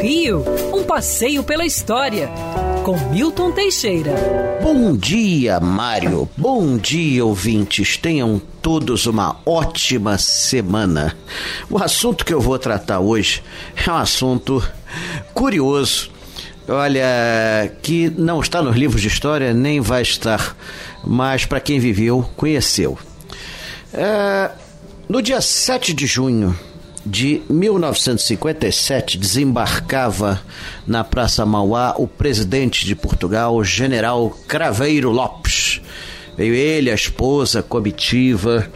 Rio, um passeio pela história, com Milton Teixeira. Bom dia, Mário. Bom dia, ouvintes. Tenham todos uma ótima semana. O assunto que eu vou tratar hoje é um assunto curioso. Olha, que não está nos livros de história, nem vai estar, mas para quem viveu, conheceu. É, no dia 7 de junho de 1957, desembarcava na Praça Mauá o presidente de Portugal, general Craveiro Lopes. Veio ele, a esposa, comitiva.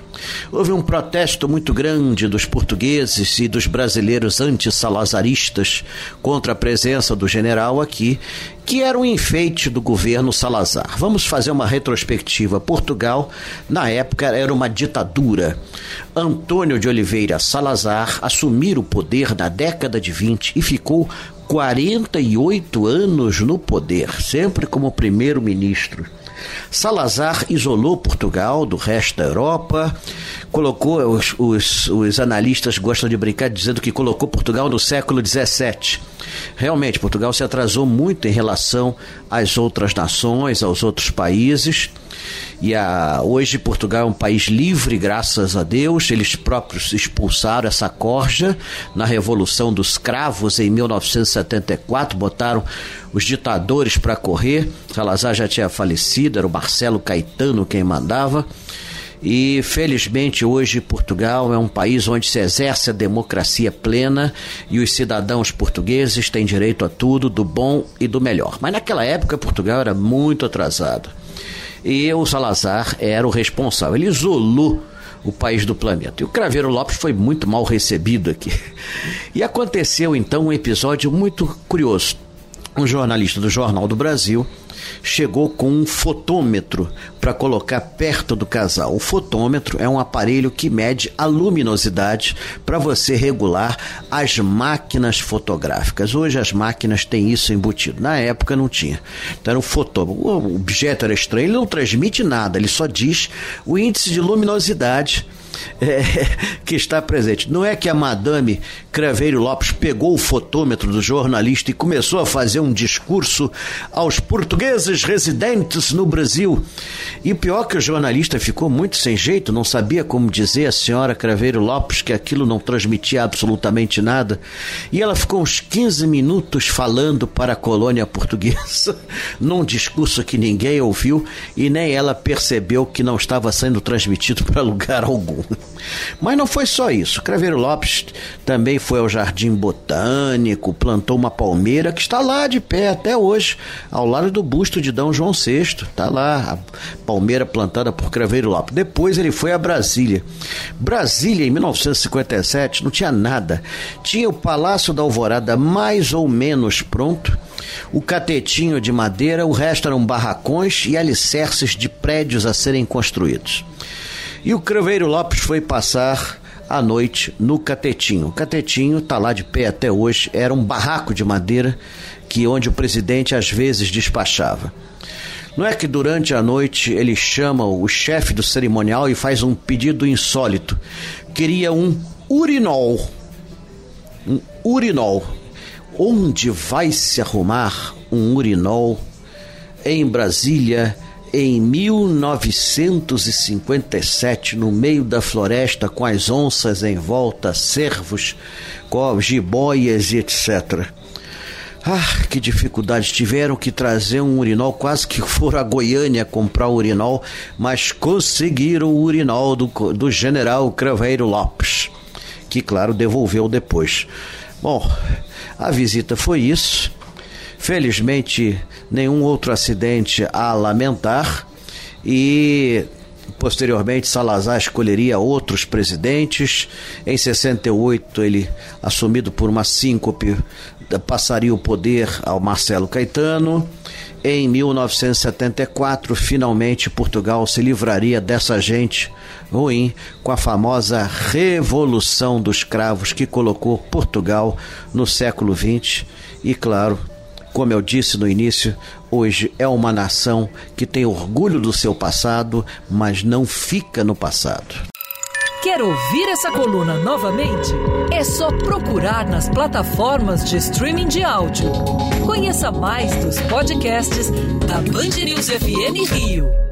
Houve um protesto muito grande dos portugueses e dos brasileiros anti-salazaristas contra a presença do general aqui, que era um enfeite do governo Salazar. Vamos fazer uma retrospectiva. Portugal, na época, era uma ditadura. Antônio de Oliveira Salazar assumir o poder na década de 20 e ficou 48 anos no poder, sempre como primeiro-ministro. Salazar isolou Portugal do resto da Europa, colocou, os, os, os, analistas gostam de brincar dizendo que colocou Portugal no século XVII. Realmente, Portugal se atrasou muito em relação às outras nações, aos outros países. E a, hoje Portugal é um país livre, graças a Deus. Eles próprios expulsaram essa corja na Revolução dos Cravos em 1974, botaram os ditadores para correr. Salazar já tinha falecido, era o Marcelo Caetano quem mandava. E felizmente hoje Portugal é um país onde se exerce a democracia plena e os cidadãos portugueses têm direito a tudo, do bom e do melhor. Mas naquela época Portugal era muito atrasado. E o Salazar era o responsável. Ele isolou o país do planeta. E o Craveiro Lopes foi muito mal recebido aqui. E aconteceu então um episódio muito curioso. Um jornalista do Jornal do Brasil chegou com um fotômetro para colocar perto do casal. O fotômetro é um aparelho que mede a luminosidade para você regular as máquinas fotográficas. Hoje as máquinas têm isso embutido. Na época não tinha. Então era um fotômetro. O objeto era estranho, ele não transmite nada, ele só diz o índice de luminosidade é, que está presente. Não é que a Madame Craveiro Lopes pegou o fotômetro do jornalista e começou a fazer um discurso aos portugueses residentes no Brasil. E pior que o jornalista ficou muito sem jeito, não sabia como dizer à senhora Craveiro Lopes que aquilo não transmitia absolutamente nada. E ela ficou uns 15 minutos falando para a colônia portuguesa, num discurso que ninguém ouviu e nem ela percebeu que não estava sendo transmitido para lugar algum. Mas não foi só isso. Craveiro Lopes também foi ao Jardim Botânico, plantou uma palmeira que está lá de pé até hoje, ao lado do busto de D. João VI. Está lá a palmeira plantada por Craveiro Lopes. Depois ele foi a Brasília. Brasília, em 1957, não tinha nada. Tinha o Palácio da Alvorada mais ou menos pronto o catetinho de madeira, o resto eram barracões e alicerces de prédios a serem construídos. E o Craveiro Lopes foi passar a noite no Catetinho. O Catetinho está lá de pé até hoje, era um barraco de madeira que onde o presidente às vezes despachava. Não é que durante a noite ele chama o chefe do cerimonial e faz um pedido insólito. Queria um urinol. Um urinol. Onde vai se arrumar um urinol em Brasília? Em 1957, no meio da floresta, com as onças em volta, cervos, jiboias e etc. Ah, que dificuldade! Tiveram que trazer um urinol, quase que foram a Goiânia comprar urinol, mas conseguiram o urinol do, do general Craveiro Lopes, que, claro, devolveu depois. Bom, a visita foi isso. Felizmente, nenhum outro acidente a lamentar e Posteriormente, Salazar escolheria outros presidentes. Em 68, ele, assumido por uma síncope, passaria o poder ao Marcelo Caetano. Em 1974, finalmente, Portugal se livraria dessa gente ruim com a famosa Revolução dos Cravos que colocou Portugal no século XX e, claro, como eu disse no início, hoje é uma nação que tem orgulho do seu passado, mas não fica no passado. Quer ouvir essa coluna novamente? É só procurar nas plataformas de streaming de áudio. Conheça mais dos podcasts da Band News FM Rio.